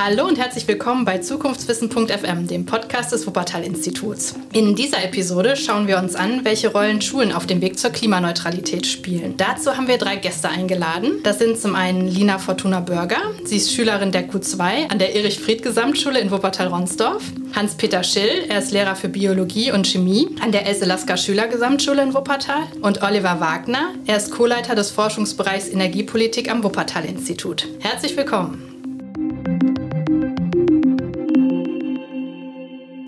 Hallo und herzlich willkommen bei Zukunftswissen.fm, dem Podcast des Wuppertal-Instituts. In dieser Episode schauen wir uns an, welche Rollen Schulen auf dem Weg zur Klimaneutralität spielen. Dazu haben wir drei Gäste eingeladen. Das sind zum einen Lina Fortuna Börger. Sie ist Schülerin der Q2 an der Erich-Fried-Gesamtschule in Wuppertal-Ronsdorf. Hans-Peter Schill, er ist Lehrer für Biologie und Chemie an der Else-Lasker Schülergesamtschule in Wuppertal. Und Oliver Wagner, er ist Co-Leiter des Forschungsbereichs Energiepolitik am Wuppertal-Institut. Herzlich willkommen.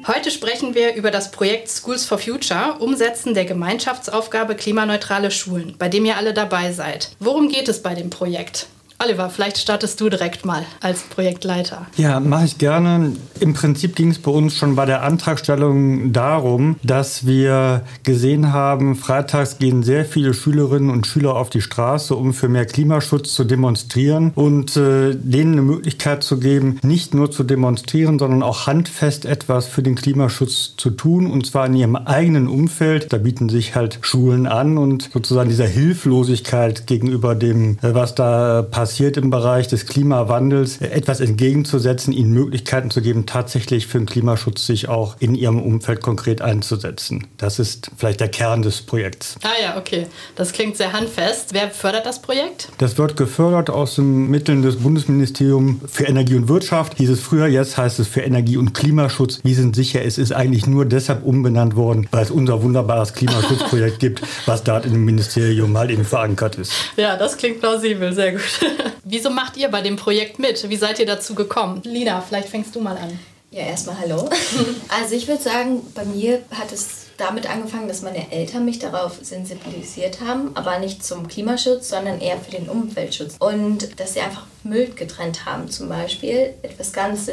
Heute sprechen wir über das Projekt Schools for Future, Umsetzen der Gemeinschaftsaufgabe klimaneutrale Schulen, bei dem ihr alle dabei seid. Worum geht es bei dem Projekt? Oliver, vielleicht startest du direkt mal als Projektleiter. Ja, mache ich gerne. Im Prinzip ging es bei uns schon bei der Antragstellung darum, dass wir gesehen haben, freitags gehen sehr viele Schülerinnen und Schüler auf die Straße, um für mehr Klimaschutz zu demonstrieren und äh, denen eine Möglichkeit zu geben, nicht nur zu demonstrieren, sondern auch handfest etwas für den Klimaschutz zu tun und zwar in ihrem eigenen Umfeld. Da bieten sich halt Schulen an und sozusagen dieser Hilflosigkeit gegenüber dem, äh, was da passiert, passiert im Bereich des Klimawandels, etwas entgegenzusetzen, ihnen Möglichkeiten zu geben, tatsächlich für den Klimaschutz sich auch in ihrem Umfeld konkret einzusetzen. Das ist vielleicht der Kern des Projekts. Ah ja, okay. Das klingt sehr handfest. Wer fördert das Projekt? Das wird gefördert aus den Mitteln des Bundesministeriums für Energie und Wirtschaft. Hieß es früher, jetzt heißt es für Energie und Klimaschutz. Wir sind sicher, es ist eigentlich nur deshalb umbenannt worden, weil es unser wunderbares Klimaschutzprojekt gibt, was dort im Ministerium halt eben verankert ist. Ja, das klingt plausibel, sehr gut. Wieso macht ihr bei dem Projekt mit? Wie seid ihr dazu gekommen? Lina, vielleicht fängst du mal an. Ja, erstmal hallo. Also ich würde sagen, bei mir hat es damit angefangen, dass meine Eltern mich darauf sensibilisiert haben, aber nicht zum Klimaschutz, sondern eher für den Umweltschutz. Und dass sie einfach Müll getrennt haben zum Beispiel. Etwas ganz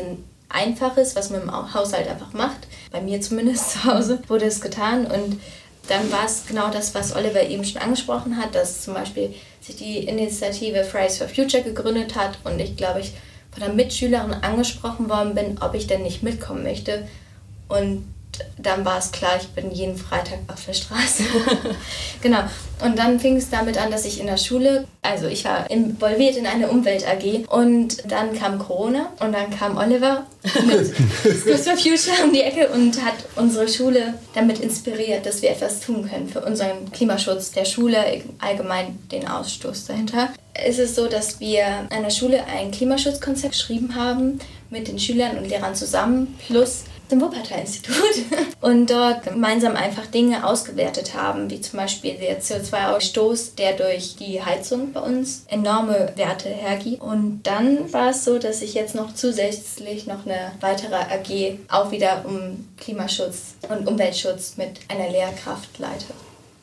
Einfaches, was man im Haushalt einfach macht. Bei mir zumindest zu Hause wurde es getan und dann war es genau das, was Oliver eben schon angesprochen hat, dass zum Beispiel sich die Initiative Fridays for Future gegründet hat und ich glaube, ich von einer Mitschülerin angesprochen worden bin, ob ich denn nicht mitkommen möchte. Und dann war es klar, ich bin jeden Freitag auf der Straße. genau. Und dann fing es damit an, dass ich in der Schule, also ich war involviert in eine Umwelt AG und dann kam Corona und dann kam Oliver mit Schools for Future um die Ecke und hat unsere Schule damit inspiriert, dass wir etwas tun können für unseren Klimaschutz der Schule, allgemein den Ausstoß dahinter. Es ist so, dass wir an der Schule ein Klimaschutzkonzept geschrieben haben mit den Schülern und Lehrern zusammen plus dem Wuppertal-Institut und dort gemeinsam einfach Dinge ausgewertet haben, wie zum Beispiel der CO2-Ausstoß, der durch die Heizung bei uns enorme Werte hergibt. Und dann war es so, dass ich jetzt noch zusätzlich noch eine weitere AG auch wieder um Klimaschutz und Umweltschutz mit einer Lehrkraft leite.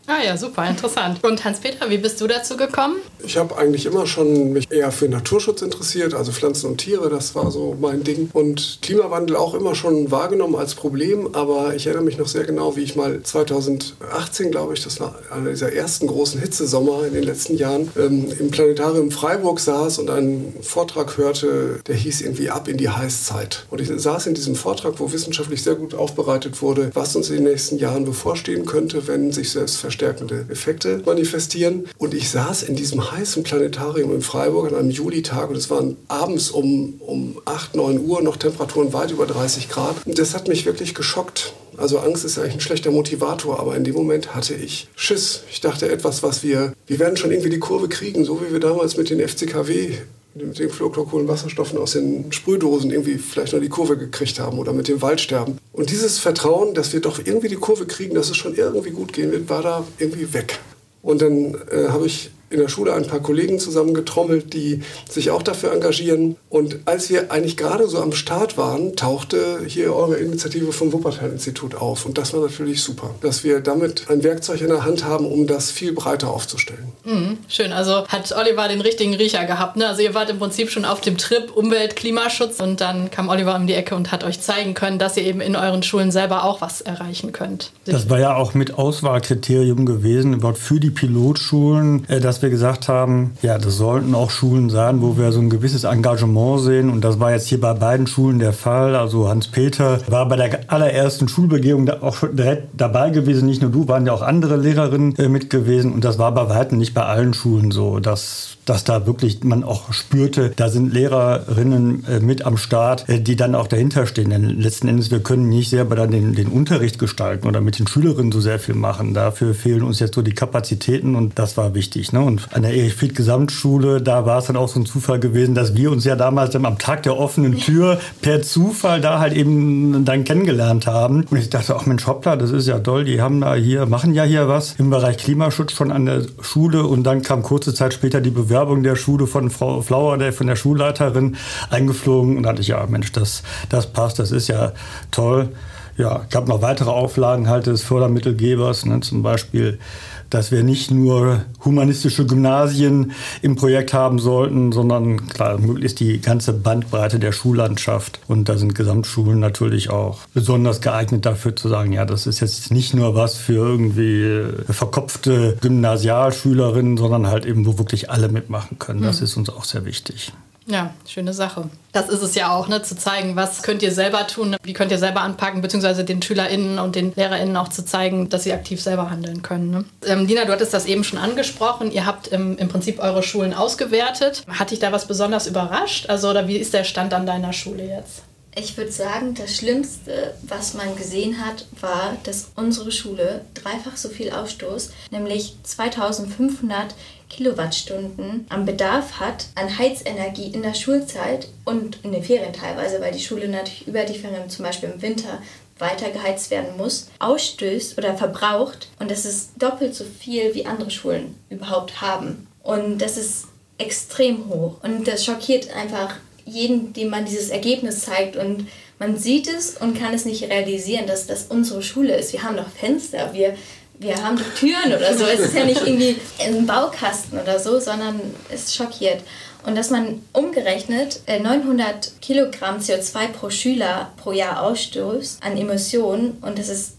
Ah ja, super, interessant. Und Hans-Peter, wie bist du dazu gekommen? Ich habe eigentlich immer schon mich eher für Naturschutz interessiert, also Pflanzen und Tiere, das war so mein Ding. Und Klimawandel auch immer schon wahrgenommen als Problem, aber ich erinnere mich noch sehr genau, wie ich mal 2018, glaube ich, das war einer dieser ersten großen Hitzesommer in den letzten Jahren, ähm, im Planetarium Freiburg saß und einen Vortrag hörte, der hieß irgendwie Ab in die Heißzeit. Und ich saß in diesem Vortrag, wo wissenschaftlich sehr gut aufbereitet wurde, was uns in den nächsten Jahren bevorstehen könnte, wenn sich selbst verstärkende Effekte manifestieren. Und ich saß in diesem heißen Planetarium in Freiburg an einem Julitag und es waren abends um, um 8, 9 Uhr noch Temperaturen weit über 30 Grad. Und das hat mich wirklich geschockt. Also Angst ist eigentlich ein schlechter Motivator, aber in dem Moment hatte ich Schiss. Ich dachte etwas, was wir, wir werden schon irgendwie die Kurve kriegen, so wie wir damals mit den FCKW mit den Fluorkohlenwasserstoffen aus den Sprühdosen irgendwie vielleicht noch die Kurve gekriegt haben oder mit dem Waldsterben. Und dieses Vertrauen, dass wir doch irgendwie die Kurve kriegen, dass es schon irgendwie gut gehen wird, war da irgendwie weg. Und dann äh, habe ich in der Schule ein paar Kollegen zusammengetrommelt, die sich auch dafür engagieren. Und als wir eigentlich gerade so am Start waren, tauchte hier eure Initiative vom Wuppertal-Institut auf. Und das war natürlich super, dass wir damit ein Werkzeug in der Hand haben, um das viel breiter aufzustellen. Mhm, schön, also hat Oliver den richtigen Riecher gehabt. Ne? Also ihr wart im Prinzip schon auf dem Trip Umwelt, Klimaschutz und dann kam Oliver um die Ecke und hat euch zeigen können, dass ihr eben in euren Schulen selber auch was erreichen könnt. Das war ja auch mit Auswahlkriterium gewesen, überhaupt für die Pilotschulen, äh, dass wir wir gesagt haben, ja, das sollten auch Schulen sein, wo wir so ein gewisses Engagement sehen. Und das war jetzt hier bei beiden Schulen der Fall. Also Hans-Peter war bei der allerersten Schulbegehung auch schon direkt dabei gewesen. Nicht nur du, waren ja auch andere Lehrerinnen äh, mit gewesen. Und das war bei weitem nicht bei allen Schulen so, dass dass da wirklich man auch spürte, da sind Lehrerinnen äh, mit am Start, äh, die dann auch dahinter stehen. Denn letzten Endes, wir können nicht selber dann den, den Unterricht gestalten oder mit den Schülerinnen so sehr viel machen. Dafür fehlen uns jetzt so die Kapazitäten und das war wichtig. Ne? Und an der Erich Fried Gesamtschule, da war es dann auch so ein Zufall gewesen, dass wir uns ja damals dann am Tag der offenen Tür per Zufall da halt eben dann kennengelernt haben. Und ich dachte, ach Mensch, hoppla, das ist ja toll, die haben da hier, machen ja hier was im Bereich Klimaschutz schon an der Schule und dann kam kurze Zeit später die Bewerbung Bewerbung der Schule von Frau Flauer, der, von der Schulleiterin, eingeflogen. Und da dachte ich, ja, Mensch, das, das passt, das ist ja toll. Ja, gab noch weitere Auflagen halt des Fördermittelgebers, ne, zum Beispiel dass wir nicht nur humanistische Gymnasien im Projekt haben sollten, sondern klar, möglichst die ganze Bandbreite der Schullandschaft. Und da sind Gesamtschulen natürlich auch besonders geeignet dafür zu sagen, ja, das ist jetzt nicht nur was für irgendwie verkopfte Gymnasialschülerinnen, sondern halt eben, wo wirklich alle mitmachen können. Das mhm. ist uns auch sehr wichtig. Ja, schöne Sache. Das ist es ja auch, ne, zu zeigen, was könnt ihr selber tun, wie könnt ihr selber anpacken, beziehungsweise den SchülerInnen und den LehrerInnen auch zu zeigen, dass sie aktiv selber handeln können. Ne? Ähm, Dina, du hattest das eben schon angesprochen. Ihr habt im, im Prinzip eure Schulen ausgewertet. Hat dich da was besonders überrascht? Also, oder wie ist der Stand an deiner Schule jetzt? Ich würde sagen, das Schlimmste, was man gesehen hat, war, dass unsere Schule dreifach so viel Ausstoß, nämlich 2500 Kilowattstunden am Bedarf hat an Heizenergie in der Schulzeit und in den Ferien teilweise, weil die Schule natürlich über die Ferien zum Beispiel im Winter weiter geheizt werden muss, ausstößt oder verbraucht. Und das ist doppelt so viel, wie andere Schulen überhaupt haben. Und das ist extrem hoch. Und das schockiert einfach jeden, dem man dieses Ergebnis zeigt. Und man sieht es und kann es nicht realisieren, dass das unsere Schule ist. Wir haben noch Fenster, wir wir haben die Türen oder so. Es ist ja nicht irgendwie ein Baukasten oder so, sondern es schockiert. Und dass man umgerechnet 900 äh, Kilogramm CO2 pro Schüler pro Jahr ausstößt an Emissionen und das ist,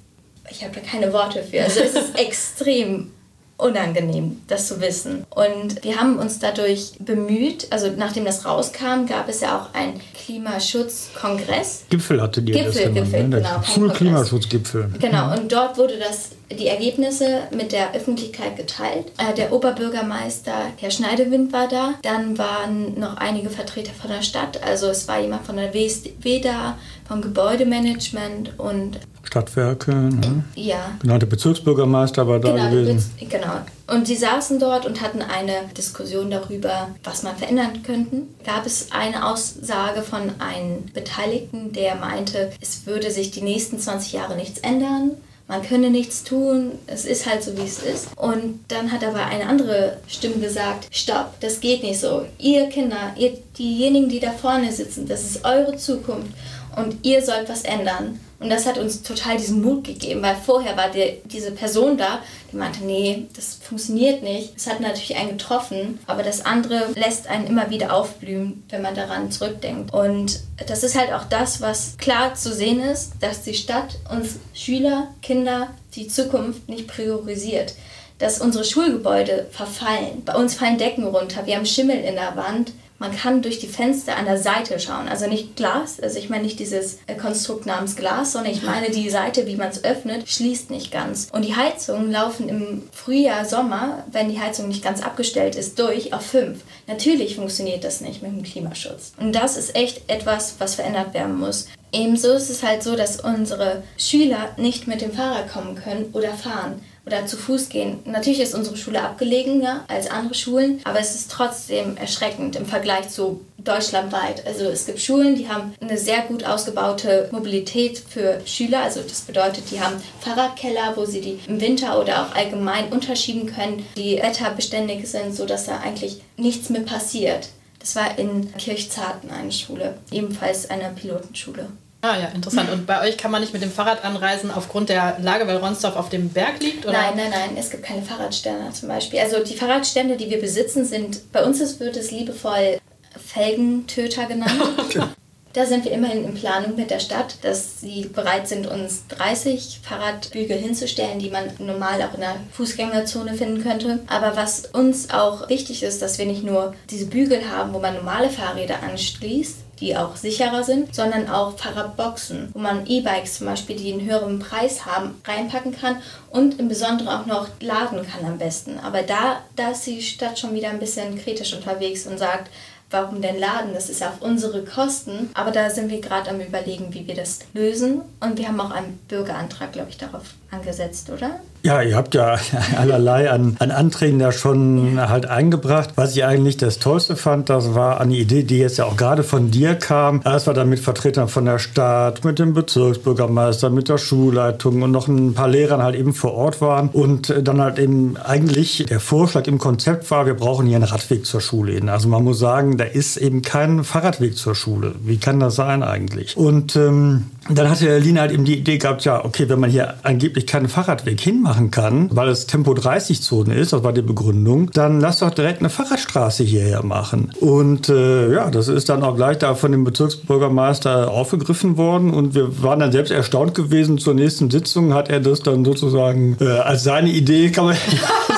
ich habe da keine Worte für. Also es ist extrem unangenehm, das zu wissen. Und wir haben uns dadurch bemüht, also nachdem das rauskam, gab es ja auch einen Klimaschutzkongress. Gipfel hatte die Gipfel, das Gipfel, ne? genau. Schulklimaschutzgipfel. Genau, und dort wurde das, die Ergebnisse mit der Öffentlichkeit geteilt. Äh, der Oberbürgermeister Herr Schneidewind war da. Dann waren noch einige Vertreter von der Stadt. Also es war jemand von der WSW da, vom Gebäudemanagement und Stadtwerke. Ne? Ja. Genau, der Bezirksbürgermeister war da genau, gewesen. genau. Und sie saßen dort und hatten eine Diskussion darüber, was man verändern könnten. Gab es eine Aussage von einem Beteiligten, der meinte, es würde sich die nächsten 20 Jahre nichts ändern. Man könne nichts tun, es ist halt so, wie es ist. Und dann hat aber eine andere Stimme gesagt, stopp, das geht nicht so. Ihr Kinder, ihr, diejenigen, die da vorne sitzen, das ist eure Zukunft und ihr sollt was ändern. Und das hat uns total diesen Mut gegeben, weil vorher war die, diese Person da, die meinte, nee, das funktioniert nicht. Es hat natürlich einen getroffen, aber das andere lässt einen immer wieder aufblühen, wenn man daran zurückdenkt. Und das ist halt auch das, was klar zu sehen ist, dass die Stadt uns Schüler, Kinder, die Zukunft nicht priorisiert dass unsere Schulgebäude verfallen. Bei uns fallen Decken runter, wir haben Schimmel in der Wand man kann durch die Fenster an der Seite schauen. Also nicht Glas, also ich meine nicht dieses äh, Konstrukt namens Glas, sondern ich meine die Seite, wie man es öffnet, schließt nicht ganz. Und die Heizungen laufen im Frühjahr, Sommer, wenn die Heizung nicht ganz abgestellt ist, durch auf 5. Natürlich funktioniert das nicht mit dem Klimaschutz. Und das ist echt etwas, was verändert werden muss. Ebenso ist es halt so, dass unsere Schüler nicht mit dem Fahrrad kommen können oder fahren oder zu Fuß gehen. Natürlich ist unsere Schule abgelegener als andere Schulen, aber es ist trotzdem erschreckend im Vergleich zu deutschlandweit. Also es gibt Schulen, die haben eine sehr gut ausgebaute Mobilität für Schüler. Also das bedeutet, die haben Fahrradkeller, wo sie die im Winter oder auch allgemein unterschieben können, die wetterbeständig sind, sodass da eigentlich nichts mehr passiert. Das war in Kirchzarten eine Schule, ebenfalls eine Pilotenschule. Ah ja, interessant. Und bei euch kann man nicht mit dem Fahrrad anreisen aufgrund der Lage, weil Ronsdorf auf dem Berg liegt? Oder? Nein, nein, nein, es gibt keine Fahrradstände zum Beispiel. Also die Fahrradstände, die wir besitzen, sind, bei uns wird es liebevoll Felgentöter genannt. Da sind wir immerhin in Planung mit der Stadt, dass sie bereit sind, uns 30 Fahrradbügel hinzustellen, die man normal auch in der Fußgängerzone finden könnte. Aber was uns auch wichtig ist, dass wir nicht nur diese Bügel haben, wo man normale Fahrräder anschließt, die auch sicherer sind, sondern auch Fahrradboxen, wo man E-Bikes zum Beispiel, die einen höheren Preis haben, reinpacken kann und im Besonderen auch noch laden kann am besten. Aber da, da ist die Stadt schon wieder ein bisschen kritisch unterwegs und sagt, warum denn laden? Das ist ja auf unsere Kosten. Aber da sind wir gerade am Überlegen, wie wir das lösen. Und wir haben auch einen Bürgerantrag, glaube ich, darauf angesetzt, oder? Ja, ihr habt ja allerlei an, an Anträgen da schon halt eingebracht. Was ich eigentlich das Tollste fand, das war eine Idee, die jetzt ja auch gerade von dir kam. Das war dann mit Vertretern von der Stadt, mit dem Bezirksbürgermeister, mit der Schulleitung und noch ein paar Lehrern halt eben vor Ort waren. Und dann halt eben eigentlich der Vorschlag im Konzept war, wir brauchen hier einen Radweg zur Schule hin. Also man muss sagen, da ist eben kein Fahrradweg zur Schule. Wie kann das sein eigentlich? Und ähm, dann hatte Lina halt eben die Idee gehabt, ja, okay, wenn man hier angeblich keinen Fahrradweg hinmachen kann, weil es Tempo 30 Zone ist, das war die Begründung, dann lass doch direkt eine Fahrradstraße hierher machen. Und äh, ja, das ist dann auch gleich da von dem Bezirksbürgermeister aufgegriffen worden und wir waren dann selbst erstaunt gewesen. Zur nächsten Sitzung hat er das dann sozusagen äh, als seine Idee, kann man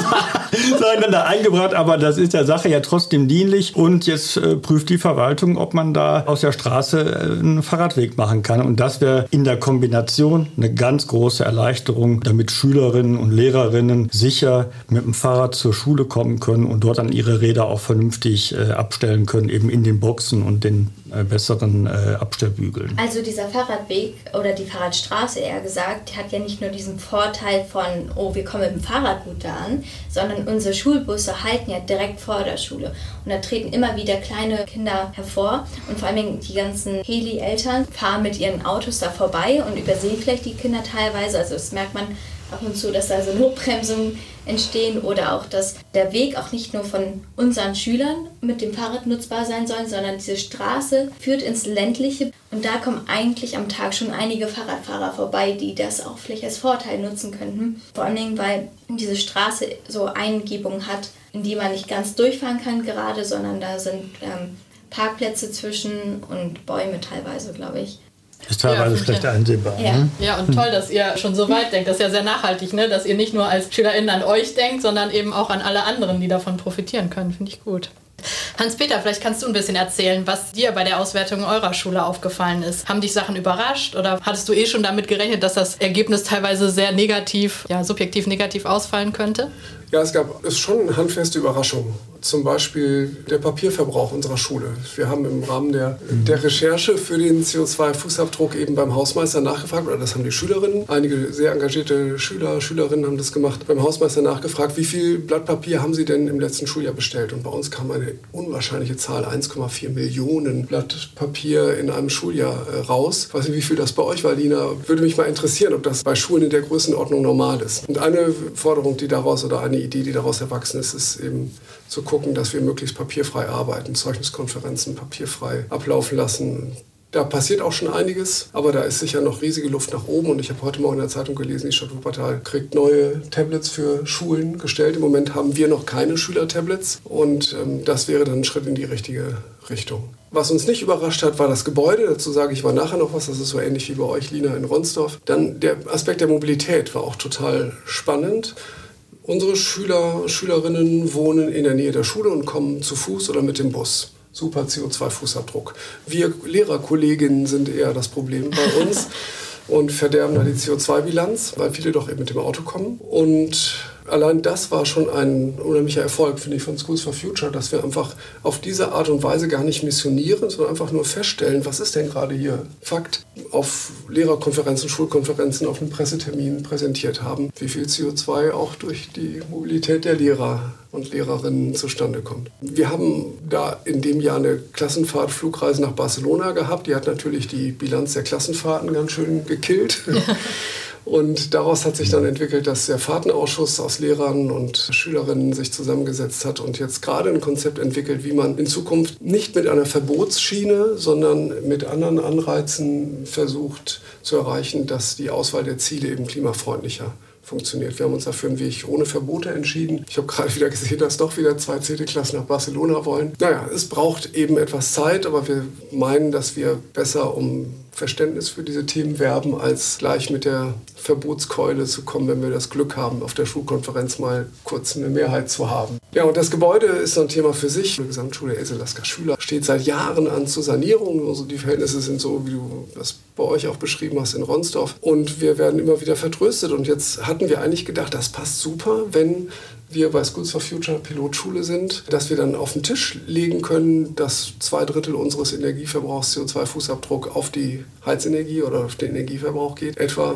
sagen, da eingebracht, aber das ist der Sache ja trotzdem dienlich und jetzt äh, prüft die Verwaltung, ob man da aus der Straße äh, einen Fahrradweg machen kann und das wäre in der Kombination eine ganz große Erleichterung, damit Schülerinnen und Lehrerinnen sicher mit dem Fahrrad zur Schule kommen können und dort dann ihre Räder auch vernünftig äh, abstellen können, eben in den Boxen und den besseren Abstellbügeln. Also dieser Fahrradweg oder die Fahrradstraße eher gesagt, hat ja nicht nur diesen Vorteil von, oh, wir kommen mit dem Fahrrad gut da an, sondern unsere Schulbusse halten ja direkt vor der Schule. Und da treten immer wieder kleine Kinder hervor und vor allem die ganzen Heli-Eltern fahren mit ihren Autos da vorbei und übersehen vielleicht die Kinder teilweise. Also das merkt man ab und zu, dass da so Notbremsungen entstehen oder auch, dass der Weg auch nicht nur von unseren Schülern mit dem Fahrrad nutzbar sein soll, sondern diese Straße führt ins ländliche und da kommen eigentlich am Tag schon einige Fahrradfahrer vorbei, die das auch vielleicht als Vorteil nutzen könnten. Vor allem, weil diese Straße so Eingebungen hat, in die man nicht ganz durchfahren kann gerade, sondern da sind ähm, Parkplätze zwischen und Bäume teilweise, glaube ich. Ist teilweise ja, schlecht einsehbar. Ja. Ne? ja, und toll, dass ihr schon so weit denkt. Das ist ja sehr nachhaltig, ne? dass ihr nicht nur als SchülerInnen an euch denkt, sondern eben auch an alle anderen, die davon profitieren können. Finde ich gut. Hans-Peter, vielleicht kannst du ein bisschen erzählen, was dir bei der Auswertung eurer Schule aufgefallen ist. Haben dich Sachen überrascht oder hattest du eh schon damit gerechnet, dass das Ergebnis teilweise sehr negativ, ja, subjektiv negativ ausfallen könnte? Ja, es gab es schon handfeste Überraschungen. Zum Beispiel der Papierverbrauch unserer Schule. Wir haben im Rahmen der, der Recherche für den CO2-Fußabdruck eben beim Hausmeister nachgefragt, oder das haben die Schülerinnen, einige sehr engagierte Schüler, Schülerinnen haben das gemacht, beim Hausmeister nachgefragt, wie viel Blatt Papier haben sie denn im letzten Schuljahr bestellt? Und bei uns kam eine unwahrscheinliche Zahl, 1,4 Millionen Blatt Papier in einem Schuljahr äh, raus. Ich weiß nicht, wie viel das bei euch war, Lina. Würde mich mal interessieren, ob das bei Schulen in der Größenordnung normal ist. Und eine Forderung, die daraus oder eine Idee, die daraus erwachsen ist, ist eben zu gucken, dass wir möglichst papierfrei arbeiten, Zeugniskonferenzen papierfrei ablaufen lassen. Da passiert auch schon einiges, aber da ist sicher noch riesige Luft nach oben. Und ich habe heute Morgen in der Zeitung gelesen, die Stadt Wuppertal kriegt neue Tablets für Schulen gestellt. Im Moment haben wir noch keine Schülertablets und ähm, das wäre dann ein Schritt in die richtige Richtung. Was uns nicht überrascht hat, war das Gebäude. Dazu sage ich mal nachher noch was. Das ist so ähnlich wie bei euch, Lina, in Ronsdorf. Dann der Aspekt der Mobilität war auch total spannend. Unsere Schüler, Schülerinnen wohnen in der Nähe der Schule und kommen zu Fuß oder mit dem Bus. Super CO2-Fußabdruck. Wir Lehrerkolleginnen sind eher das Problem bei uns und verderben da die CO2-Bilanz, weil viele doch eben mit dem Auto kommen. Und allein das war schon ein unheimlicher Erfolg, finde ich, von Schools for Future, dass wir einfach auf diese Art und Weise gar nicht missionieren, sondern einfach nur feststellen, was ist denn gerade hier Fakt, auf Lehrerkonferenzen, Schulkonferenzen, auf einem Pressetermin präsentiert haben, wie viel CO2 auch durch die Mobilität der Lehrer und Lehrerinnen zustande kommt. Wir haben da in dem Jahr eine Klassenfahrt Flugreise nach Barcelona gehabt. Die hat natürlich die Bilanz der Klassenfahrten ganz schön gekillt. Ja. Und daraus hat sich dann entwickelt, dass der Fahrtenausschuss aus Lehrern und Schülerinnen sich zusammengesetzt hat und jetzt gerade ein Konzept entwickelt, wie man in Zukunft nicht mit einer Verbotsschiene, sondern mit anderen Anreizen versucht zu erreichen, dass die Auswahl der Ziele eben klimafreundlicher funktioniert. Wir haben uns dafür einen Weg ohne Verbote entschieden. Ich habe gerade wieder gesehen, dass doch wieder zwei CT-Klassen nach Barcelona wollen. Naja, es braucht eben etwas Zeit, aber wir meinen, dass wir besser um Verständnis für diese Themen werben, als gleich mit der Verbotskeule zu kommen, wenn wir das Glück haben, auf der Schulkonferenz mal kurz eine Mehrheit zu haben. Ja, und das Gebäude ist so ein Thema für sich. Die Gesamtschule Else Lasker Schüler steht seit Jahren an zur Sanierung. Also die Verhältnisse sind so, wie du das bei euch auch beschrieben hast in Ronsdorf. Und wir werden immer wieder vertröstet. Und jetzt hatten wir eigentlich gedacht, das passt super, wenn wir bei Schools for Future Pilotschule sind, dass wir dann auf den Tisch legen können, dass zwei Drittel unseres Energieverbrauchs CO2-Fußabdruck auf die Heizenergie oder auf den Energieverbrauch geht, etwa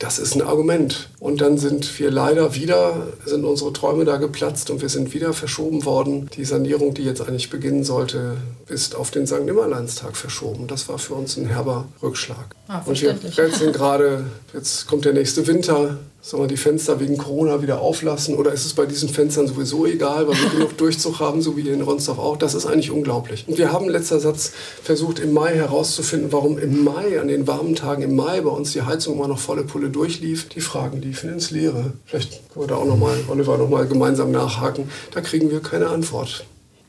das ist ein Argument. Und dann sind wir leider wieder, sind unsere Träume da geplatzt und wir sind wieder verschoben worden. Die Sanierung, die jetzt eigentlich beginnen sollte, ist auf den St. Nimmerleinstag verschoben. Das war für uns ein herber Rückschlag. Ah, und wir rätseln gerade, jetzt kommt der nächste Winter, Sollen wir die Fenster wegen Corona wieder auflassen oder ist es bei diesen Fenstern sowieso egal, weil wir genug Durchzug haben, so wie in Ronsdorf auch? Das ist eigentlich unglaublich. Und wir haben, letzter Satz, versucht im Mai herauszufinden, warum im Mai, an den warmen Tagen im Mai, bei uns die Heizung immer noch volle Pulle durchlief. Die Fragen liefen ins Leere. Vielleicht können wir da auch nochmal, Oliver, nochmal gemeinsam nachhaken. Da kriegen wir keine Antwort.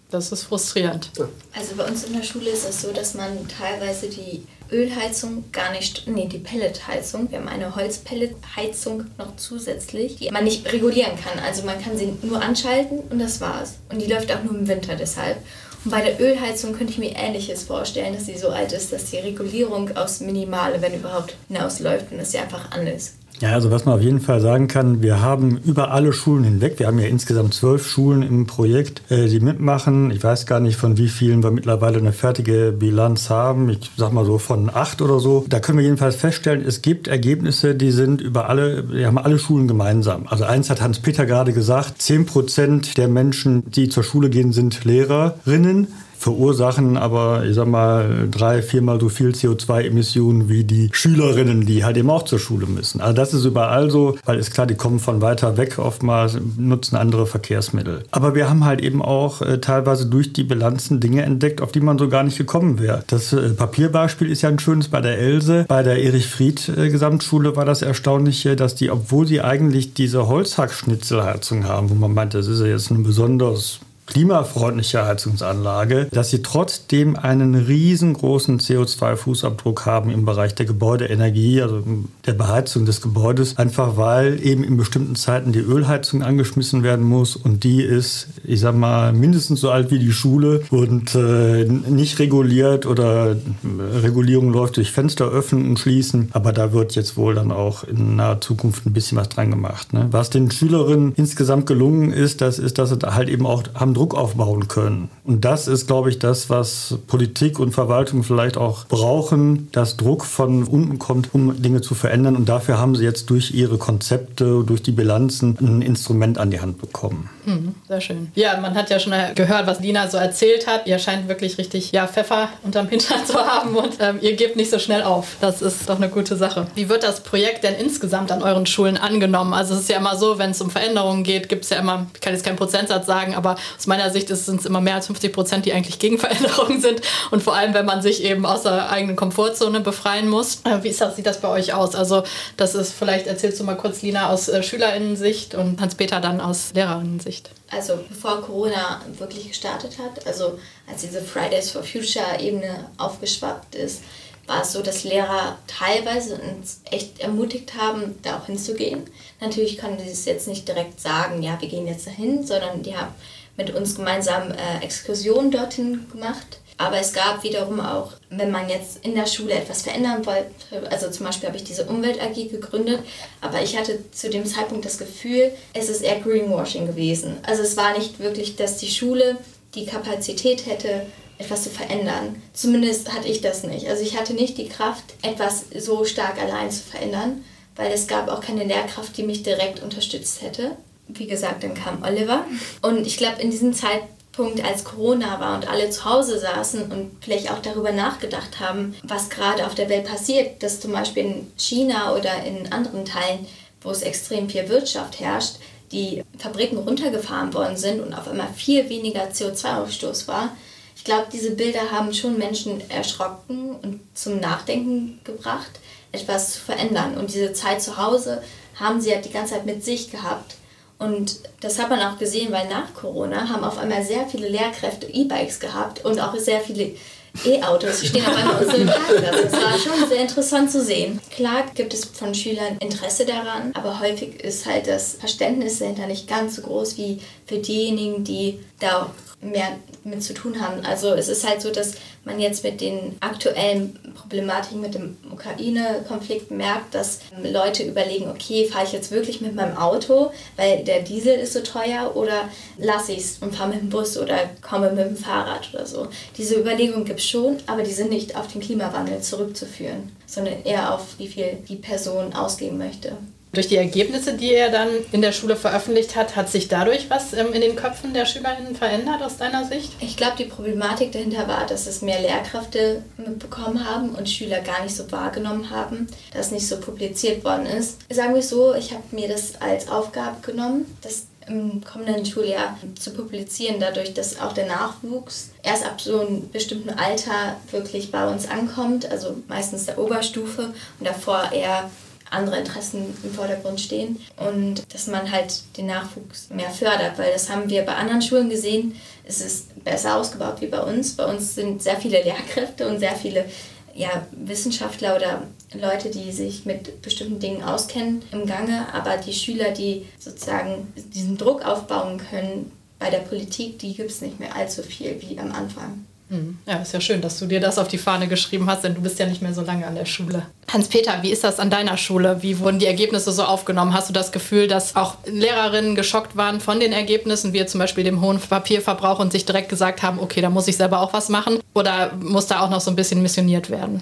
Das ist frustrierend. Ja. Also bei uns in der Schule ist es so, dass man teilweise die Ölheizung gar nicht, nee, die Pelletheizung, wir haben eine Holzpelletheizung noch zusätzlich, die man nicht regulieren kann. Also man kann sie nur anschalten und das war's. Und die läuft auch nur im Winter deshalb. Und bei der Ölheizung könnte ich mir Ähnliches vorstellen, dass sie so alt ist, dass die Regulierung aufs Minimale, wenn überhaupt, hinausläuft und dass sie einfach an ist. Ja, also was man auf jeden Fall sagen kann, wir haben über alle Schulen hinweg, wir haben ja insgesamt zwölf Schulen im Projekt, äh, die mitmachen. Ich weiß gar nicht, von wie vielen wir mittlerweile eine fertige Bilanz haben. Ich sag mal so von acht oder so. Da können wir jedenfalls feststellen, es gibt Ergebnisse, die sind über alle, die haben alle Schulen gemeinsam. Also eins hat Hans-Peter gerade gesagt, zehn Prozent der Menschen, die zur Schule gehen, sind Lehrerinnen verursachen aber, ich sag mal, drei, viermal so viel CO2-Emissionen wie die Schülerinnen, die halt eben auch zur Schule müssen. Also das ist überall so, weil ist klar, die kommen von weiter weg oftmals, nutzen andere Verkehrsmittel. Aber wir haben halt eben auch äh, teilweise durch die Bilanzen Dinge entdeckt, auf die man so gar nicht gekommen wäre. Das äh, Papierbeispiel ist ja ein schönes bei der Else. Bei der Erich Fried äh, Gesamtschule war das Erstaunliche, dass die, obwohl sie eigentlich diese Holzhackschnitzelheizung haben, wo man meint, das ist ja jetzt ein besonders klimafreundliche Heizungsanlage, dass sie trotzdem einen riesengroßen CO2-Fußabdruck haben im Bereich der Gebäudeenergie, also der Beheizung des Gebäudes, einfach weil eben in bestimmten Zeiten die Ölheizung angeschmissen werden muss und die ist, ich sag mal, mindestens so alt wie die Schule und äh, nicht reguliert oder Regulierung läuft durch Fenster öffnen und schließen, aber da wird jetzt wohl dann auch in naher Zukunft ein bisschen was dran gemacht. Ne? Was den Schülerinnen insgesamt gelungen ist, das ist, dass sie halt eben auch haben Druck aufbauen können. Und das ist, glaube ich, das, was Politik und Verwaltung vielleicht auch brauchen, dass Druck von unten kommt, um Dinge zu verändern. Und dafür haben sie jetzt durch ihre Konzepte, durch die Bilanzen ein Instrument an die Hand bekommen. Mhm, sehr schön. Ja, man hat ja schon gehört, was Lina so erzählt hat. Ihr scheint wirklich richtig ja, Pfeffer unterm Hintern zu haben und ähm, ihr gebt nicht so schnell auf. Das ist doch eine gute Sache. Wie wird das Projekt denn insgesamt an euren Schulen angenommen? Also es ist ja immer so, wenn es um Veränderungen geht, gibt es ja immer, ich kann jetzt keinen Prozentsatz sagen, aber aus meiner Sicht sind es immer mehr als 50 Prozent, die eigentlich gegen Veränderungen sind. Und vor allem, wenn man sich eben aus der eigenen Komfortzone befreien muss. Äh, wie das, sieht das bei euch aus? Also, das ist vielleicht, erzählst du mal kurz, Lina, aus äh, SchülerInnen-Sicht und Hans-Peter dann aus LehrerInnen-Sicht. Also, bevor Corona wirklich gestartet hat, also als diese Fridays for Future-Ebene aufgeschwappt ist, war es so, dass Lehrer teilweise uns echt ermutigt haben, da auch hinzugehen. Natürlich konnten sie es jetzt nicht direkt sagen, ja, wir gehen jetzt dahin, sondern die haben mit uns gemeinsam äh, Exkursionen dorthin gemacht. Aber es gab wiederum auch, wenn man jetzt in der Schule etwas verändern wollte, also zum Beispiel habe ich diese Umwelt AG gegründet, aber ich hatte zu dem Zeitpunkt das Gefühl, es ist eher Greenwashing gewesen. Also es war nicht wirklich, dass die Schule die Kapazität hätte, etwas zu verändern. Zumindest hatte ich das nicht. Also ich hatte nicht die Kraft, etwas so stark allein zu verändern, weil es gab auch keine Lehrkraft, die mich direkt unterstützt hätte wie gesagt, dann kam Oliver. Und ich glaube, in diesem Zeitpunkt, als Corona war und alle zu Hause saßen und vielleicht auch darüber nachgedacht haben, was gerade auf der Welt passiert, dass zum Beispiel in China oder in anderen Teilen, wo es extrem viel Wirtschaft herrscht, die Fabriken runtergefahren worden sind und auf einmal viel weniger CO2-Ausstoß war. Ich glaube, diese Bilder haben schon Menschen erschrocken und zum Nachdenken gebracht, etwas zu verändern. Und diese Zeit zu Hause haben sie halt die ganze Zeit mit sich gehabt. Und das hat man auch gesehen, weil nach Corona haben auf einmal sehr viele Lehrkräfte E-Bikes gehabt und auch sehr viele E-Autos stehen auf einmal unserem Parkplatz. Das war schon sehr interessant zu sehen. Klar gibt es von Schülern Interesse daran, aber häufig ist halt das Verständnis dahinter nicht ganz so groß wie für diejenigen, die da mehr mit zu tun haben. Also es ist halt so, dass man jetzt mit den aktuellen Problematiken mit dem Ukraine-Konflikt merkt, dass Leute überlegen, okay, fahre ich jetzt wirklich mit meinem Auto, weil der Diesel ist so teuer oder lasse ich es und fahre mit dem Bus oder komme mit dem Fahrrad oder so. Diese Überlegungen gibt es schon, aber die sind nicht auf den Klimawandel zurückzuführen, sondern eher auf wie viel die Person ausgeben möchte. Durch die Ergebnisse, die er dann in der Schule veröffentlicht hat, hat sich dadurch was ähm, in den Köpfen der SchülerInnen verändert aus deiner Sicht? Ich glaube, die Problematik dahinter war, dass es mehr Lehrkräfte mitbekommen haben und Schüler gar nicht so wahrgenommen haben, dass nicht so publiziert worden ist. Sagen wir so, ich habe mir das als Aufgabe genommen, das im kommenden Schuljahr zu publizieren, dadurch, dass auch der Nachwuchs erst ab so einem bestimmten Alter wirklich bei uns ankommt, also meistens der Oberstufe und davor eher andere Interessen im Vordergrund stehen und dass man halt den Nachwuchs mehr fördert, weil das haben wir bei anderen Schulen gesehen. Es ist besser ausgebaut wie bei uns. Bei uns sind sehr viele Lehrkräfte und sehr viele ja, Wissenschaftler oder Leute, die sich mit bestimmten Dingen auskennen im Gange, aber die Schüler, die sozusagen diesen Druck aufbauen können bei der Politik, die gibt es nicht mehr allzu viel wie am Anfang. Mhm. Ja, ist ja schön, dass du dir das auf die Fahne geschrieben hast, denn du bist ja nicht mehr so lange an der Schule. Hans-Peter, wie ist das an deiner Schule? Wie wurden die Ergebnisse so aufgenommen? Hast du das Gefühl, dass auch Lehrerinnen geschockt waren von den Ergebnissen, wie zum Beispiel dem hohen Papierverbrauch und sich direkt gesagt haben, okay, da muss ich selber auch was machen? Oder muss da auch noch so ein bisschen missioniert werden?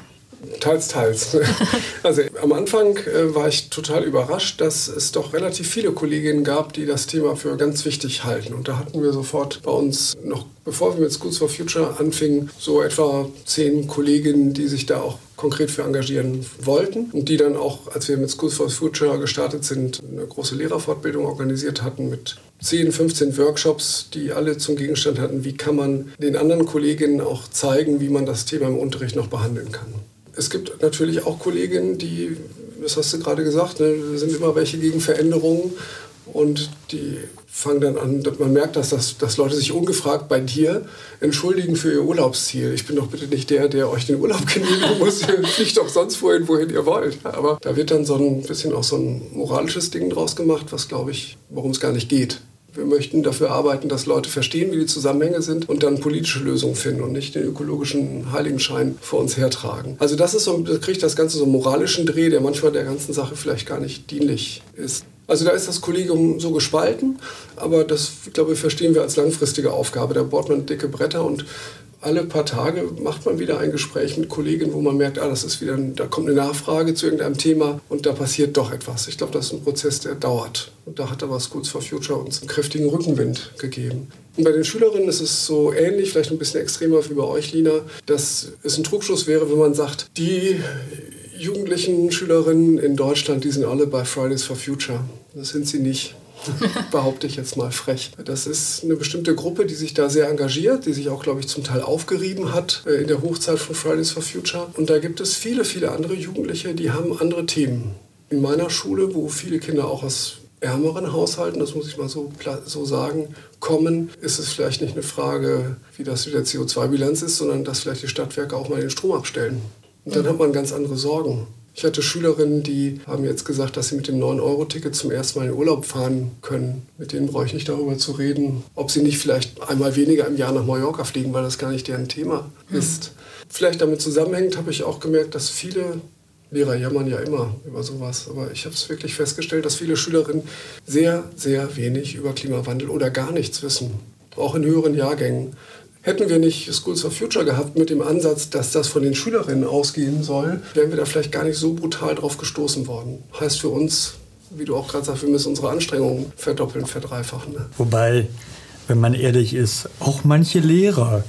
Teils, teils. Also am Anfang äh, war ich total überrascht, dass es doch relativ viele Kolleginnen gab, die das Thema für ganz wichtig halten. Und da hatten wir sofort bei uns noch, bevor wir mit Schools for Future anfingen, so etwa zehn Kolleginnen, die sich da auch konkret für engagieren wollten und die dann auch, als wir mit Schools for Future gestartet sind, eine große Lehrerfortbildung organisiert hatten mit 10, 15 Workshops, die alle zum Gegenstand hatten, wie kann man den anderen Kolleginnen auch zeigen, wie man das Thema im Unterricht noch behandeln kann. Es gibt natürlich auch Kolleginnen, die, das hast du gerade gesagt, ne, sind immer welche gegen Veränderungen und die fangen dann an, man merkt, dass, das, dass Leute sich ungefragt bei dir entschuldigen für ihr Urlaubsziel. Ich bin doch bitte nicht der, der euch den Urlaub genehmigen muss. Ihr fliegt doch sonst wohin, wohin ihr wollt. Aber da wird dann so ein bisschen auch so ein moralisches Ding draus gemacht, was glaube ich, worum es gar nicht geht. Wir möchten dafür arbeiten, dass Leute verstehen, wie die Zusammenhänge sind und dann politische Lösungen finden und nicht den ökologischen Heiligenschein vor uns hertragen. Also das ist so, das kriegt das Ganze so einen moralischen Dreh, der manchmal der ganzen Sache vielleicht gar nicht dienlich ist. Also da ist das Kollegium so gespalten, aber das, glaube ich, verstehen wir als langfristige Aufgabe. Da bohrt man dicke Bretter und alle paar Tage macht man wieder ein Gespräch mit Kollegen, wo man merkt, ah, das ist wieder, da kommt eine Nachfrage zu irgendeinem Thema und da passiert doch etwas. Ich glaube, das ist ein Prozess, der dauert. Und da hat aber Schools for Future uns einen kräftigen Rückenwind gegeben. Und bei den Schülerinnen ist es so ähnlich, vielleicht ein bisschen extremer wie bei euch, Lina, dass es ein Trugschluss wäre, wenn man sagt, die jugendlichen Schülerinnen in Deutschland, die sind alle bei Fridays for Future. Das sind sie nicht. behaupte ich jetzt mal frech. Das ist eine bestimmte Gruppe, die sich da sehr engagiert, die sich auch, glaube ich, zum Teil aufgerieben hat äh, in der Hochzeit von Fridays for Future. Und da gibt es viele, viele andere Jugendliche, die haben andere Themen. In meiner Schule, wo viele Kinder auch aus ärmeren Haushalten, das muss ich mal so, so sagen, kommen, ist es vielleicht nicht eine Frage, wie das mit der CO2-Bilanz ist, sondern dass vielleicht die Stadtwerke auch mal den Strom abstellen. Und dann mhm. hat man ganz andere Sorgen. Ich hatte Schülerinnen, die haben jetzt gesagt, dass sie mit dem 9-Euro-Ticket zum ersten Mal in Urlaub fahren können. Mit denen brauche ich nicht darüber zu reden, ob sie nicht vielleicht einmal weniger im Jahr nach Mallorca fliegen, weil das gar nicht deren Thema mhm. ist. Vielleicht damit zusammenhängend habe ich auch gemerkt, dass viele Lehrer jammern ja immer über sowas, aber ich habe es wirklich festgestellt, dass viele Schülerinnen sehr, sehr wenig über Klimawandel oder gar nichts wissen. Auch in höheren Jahrgängen. Hätten wir nicht Schools for Future gehabt mit dem Ansatz, dass das von den Schülerinnen ausgehen soll, wären wir da vielleicht gar nicht so brutal drauf gestoßen worden. Heißt für uns, wie du auch gerade sagst, wir müssen unsere Anstrengungen verdoppeln, verdreifachen. Ne? Wobei, wenn man ehrlich ist, auch manche Lehrer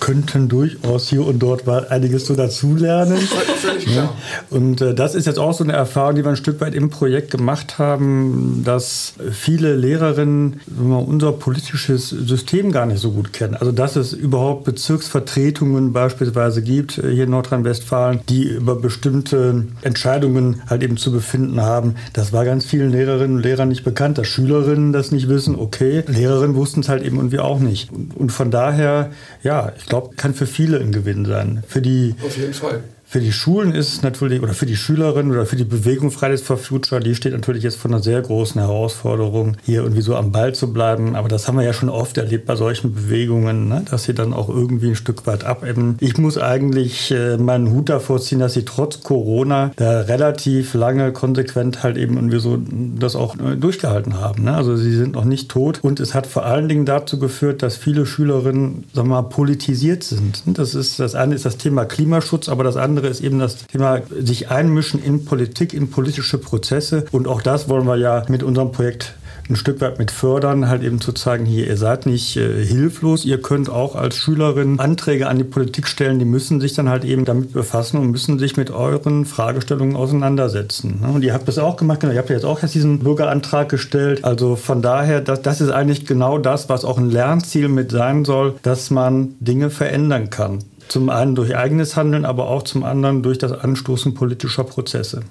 könnten durchaus hier und dort einiges so dazulernen. Völlig klar. Und äh, das ist jetzt auch so eine Erfahrung, die wir ein Stück weit im Projekt gemacht haben, dass viele Lehrerinnen unser politisches System gar nicht so gut kennen. Also dass es überhaupt Bezirksvertretungen beispielsweise gibt äh, hier in Nordrhein-Westfalen, die über bestimmte Entscheidungen halt eben zu befinden haben. Das war ganz vielen Lehrerinnen und Lehrern nicht bekannt, dass Schülerinnen das nicht wissen. Okay, Lehrerinnen wussten es halt eben und wir auch nicht. Und, und von daher, ja, ich glaube, kann für viele ein Gewinn sein. Für die, Auf jeden Fall. Für die Schulen ist es natürlich, oder für die Schülerinnen oder für die Bewegung Fridays for Future, die steht natürlich jetzt vor einer sehr großen Herausforderung, hier irgendwie so am Ball zu bleiben. Aber das haben wir ja schon oft erlebt bei solchen Bewegungen, ne? dass sie dann auch irgendwie ein Stück weit abebben. Ich muss eigentlich äh, meinen Hut davor ziehen, dass sie trotz Corona da relativ lange konsequent halt eben irgendwie so das auch äh, durchgehalten haben. Ne? Also sie sind noch nicht tot. Und es hat vor allen Dingen dazu geführt, dass viele Schülerinnen, sagen wir mal, politisiert sind. Das ist, das eine ist das Thema Klimaschutz, aber das andere andere ist eben das Thema sich einmischen in Politik, in politische Prozesse. Und auch das wollen wir ja mit unserem Projekt ein Stück weit mit fördern, halt eben zu zeigen, hier, ihr seid nicht äh, hilflos, ihr könnt auch als Schülerin Anträge an die Politik stellen, die müssen sich dann halt eben damit befassen und müssen sich mit euren Fragestellungen auseinandersetzen. Ne? Und ihr habt das auch gemacht, genau, ihr habt jetzt auch jetzt diesen Bürgerantrag gestellt. Also von daher, das, das ist eigentlich genau das, was auch ein Lernziel mit sein soll, dass man Dinge verändern kann. Zum einen durch eigenes Handeln, aber auch zum anderen durch das Anstoßen politischer Prozesse.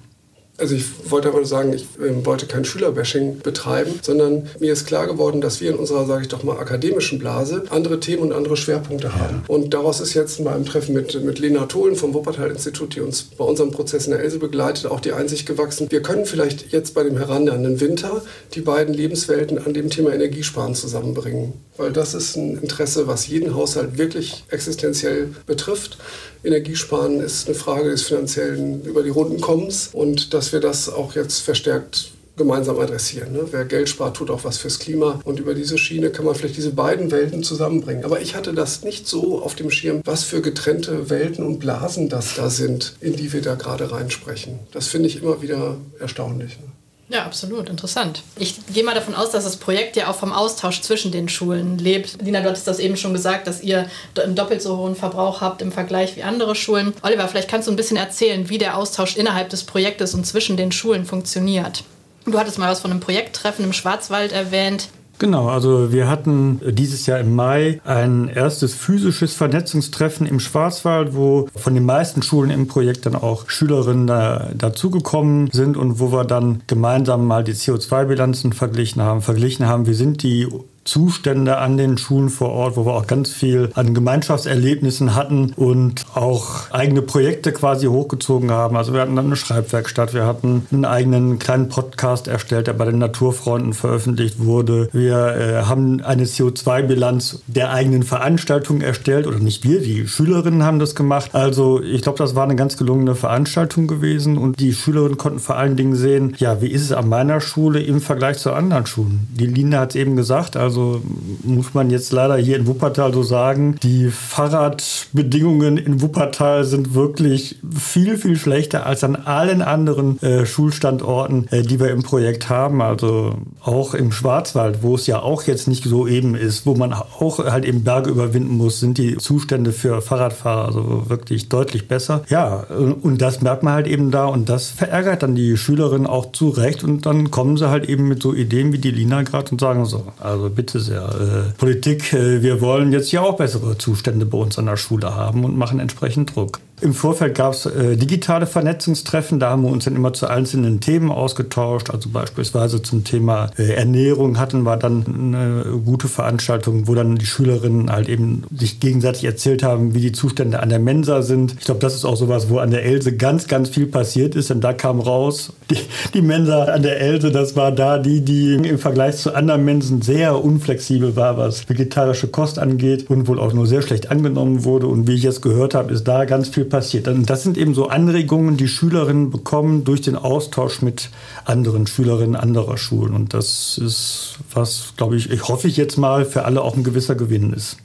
Also ich wollte aber sagen, ich äh, wollte kein Schülerbashing betreiben, sondern mir ist klar geworden, dass wir in unserer, sage ich doch mal, akademischen Blase andere Themen und andere Schwerpunkte haben. Und daraus ist jetzt beim Treffen mit, mit Lena Tholen vom Wuppertal-Institut, die uns bei unserem Prozess in der Else begleitet, auch die Einsicht gewachsen, wir können vielleicht jetzt bei dem herannahenden Winter die beiden Lebenswelten an dem Thema Energiesparen zusammenbringen. Weil das ist ein Interesse, was jeden Haushalt wirklich existenziell betrifft. Energiesparen ist eine Frage des finanziellen über die Runden kommens und dass wir das auch jetzt verstärkt gemeinsam adressieren. Ne? Wer Geld spart, tut auch was fürs Klima. Und über diese Schiene kann man vielleicht diese beiden Welten zusammenbringen. Aber ich hatte das nicht so auf dem Schirm, was für getrennte Welten und Blasen das da sind, in die wir da gerade reinsprechen. Das finde ich immer wieder erstaunlich. Ne? Ja, absolut, interessant. Ich gehe mal davon aus, dass das Projekt ja auch vom Austausch zwischen den Schulen lebt. Lina, du hattest das eben schon gesagt, dass ihr einen doppelt so hohen Verbrauch habt im Vergleich wie andere Schulen. Oliver, vielleicht kannst du ein bisschen erzählen, wie der Austausch innerhalb des Projektes und zwischen den Schulen funktioniert. Du hattest mal was von einem Projekttreffen im Schwarzwald erwähnt. Genau, also wir hatten dieses Jahr im Mai ein erstes physisches Vernetzungstreffen im Schwarzwald, wo von den meisten Schulen im Projekt dann auch Schülerinnen da, dazugekommen sind und wo wir dann gemeinsam mal die CO2-Bilanzen verglichen haben, verglichen haben, wie sind die Zustände an den Schulen vor Ort, wo wir auch ganz viel an Gemeinschaftserlebnissen hatten und auch eigene Projekte quasi hochgezogen haben. Also wir hatten dann eine Schreibwerkstatt, wir hatten einen eigenen kleinen Podcast erstellt, der bei den Naturfreunden veröffentlicht wurde. Wir äh, haben eine CO2-Bilanz der eigenen Veranstaltung erstellt oder nicht wir, die Schülerinnen haben das gemacht. Also ich glaube, das war eine ganz gelungene Veranstaltung gewesen und die Schülerinnen konnten vor allen Dingen sehen, ja, wie ist es an meiner Schule im Vergleich zu anderen Schulen. Die Lina hat es eben gesagt, also also muss man jetzt leider hier in Wuppertal so sagen, die Fahrradbedingungen in Wuppertal sind wirklich viel, viel schlechter als an allen anderen äh, Schulstandorten, äh, die wir im Projekt haben. Also auch im Schwarzwald, wo es ja auch jetzt nicht so eben ist, wo man auch halt eben Berge überwinden muss, sind die Zustände für Fahrradfahrer also wirklich deutlich besser. Ja, und das merkt man halt eben da und das verärgert dann die Schülerinnen auch zu Recht und dann kommen sie halt eben mit so Ideen wie die Lina gerade und sagen so, also bitte bitte sehr. Äh, Politik, äh, wir wollen jetzt ja auch bessere Zustände bei uns an der Schule haben und machen entsprechend Druck. Im Vorfeld gab es äh, digitale Vernetzungstreffen, da haben wir uns dann immer zu einzelnen Themen ausgetauscht. Also beispielsweise zum Thema äh, Ernährung hatten wir dann eine gute Veranstaltung, wo dann die Schülerinnen halt eben sich gegenseitig erzählt haben, wie die Zustände an der Mensa sind. Ich glaube, das ist auch sowas, wo an der Else ganz, ganz viel passiert ist. Denn da kam raus, die, die Mensa an der Else, das war da die, die im Vergleich zu anderen Mensen sehr unflexibel war, was vegetarische Kost angeht und wohl auch nur sehr schlecht angenommen wurde. Und wie ich jetzt gehört habe, ist da ganz viel passiert. Und das sind eben so Anregungen, die Schülerinnen bekommen durch den Austausch mit anderen Schülerinnen anderer Schulen. Und das ist was, glaube ich, ich hoffe ich jetzt mal, für alle auch ein gewisser Gewinn ist.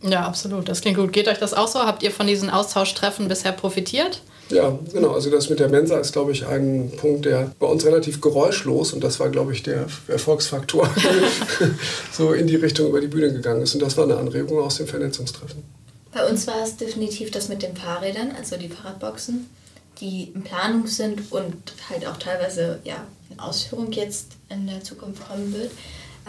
Ja, absolut. Das klingt gut. Geht euch das auch so? Habt ihr von diesen Austauschtreffen bisher profitiert? Ja, genau. Also das mit der Mensa ist, glaube ich, ein Punkt, der bei uns relativ geräuschlos und das war, glaube ich, der Erfolgsfaktor, so in die Richtung über die Bühne gegangen ist. Und das war eine Anregung aus dem Vernetzungstreffen. Bei uns war es definitiv das mit den Fahrrädern, also die Fahrradboxen, die in Planung sind und halt auch teilweise ja, in Ausführung jetzt in der Zukunft kommen wird.